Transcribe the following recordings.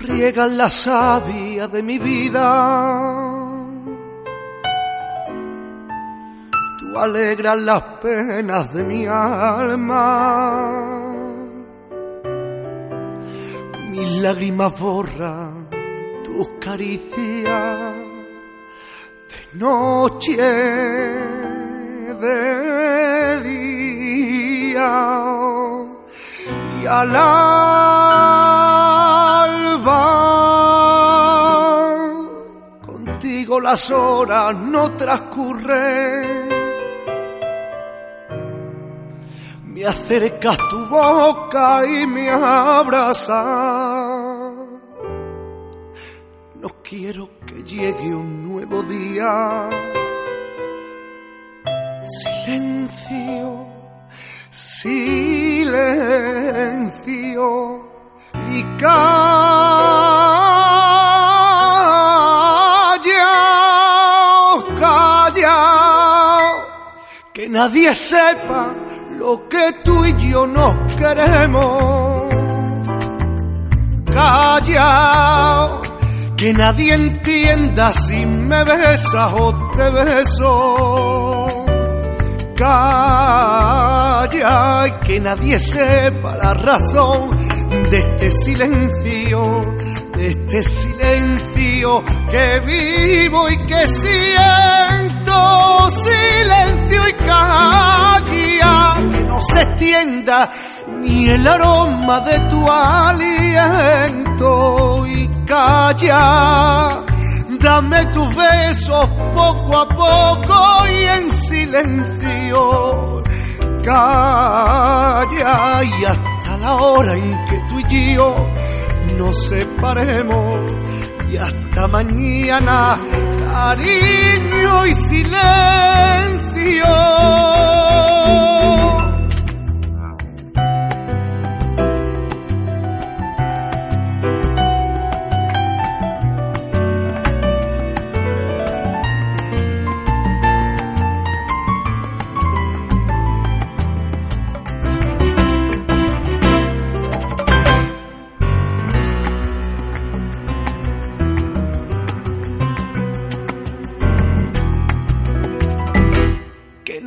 riegan la savia de mi vida. Tú alegras las penas de mi alma. Mis lágrimas borran tus caricias de noche, de día y al alba. Las horas no transcurren. Me acercas tu boca y me abrazas. No quiero que llegue un nuevo día. Silencio, silencio y calla, que nadie sepa lo que tú y yo nos queremos. Calla, que nadie entienda si me besas o te beso. Calla, y que nadie sepa la razón de este silencio, de este silencio que vivo y que siento. Ni el aroma de tu aliento y calla. Dame tus besos poco a poco y en silencio. Calla y hasta la hora en que tú y yo nos separemos. Y hasta mañana, cariño y silencio.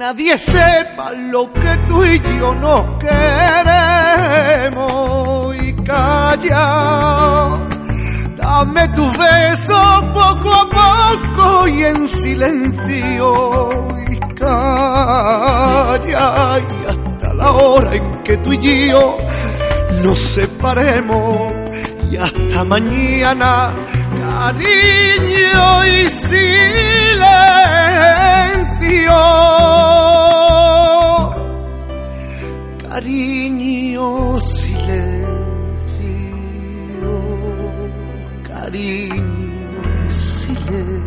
Nadie sepa lo que tú y yo nos queremos y calla. Dame tus besos poco a poco y en silencio y calla. Y hasta la hora en que tú y yo nos separemos y hasta mañana, cariño y silencio. Cariño, silencio, cariño, silencio.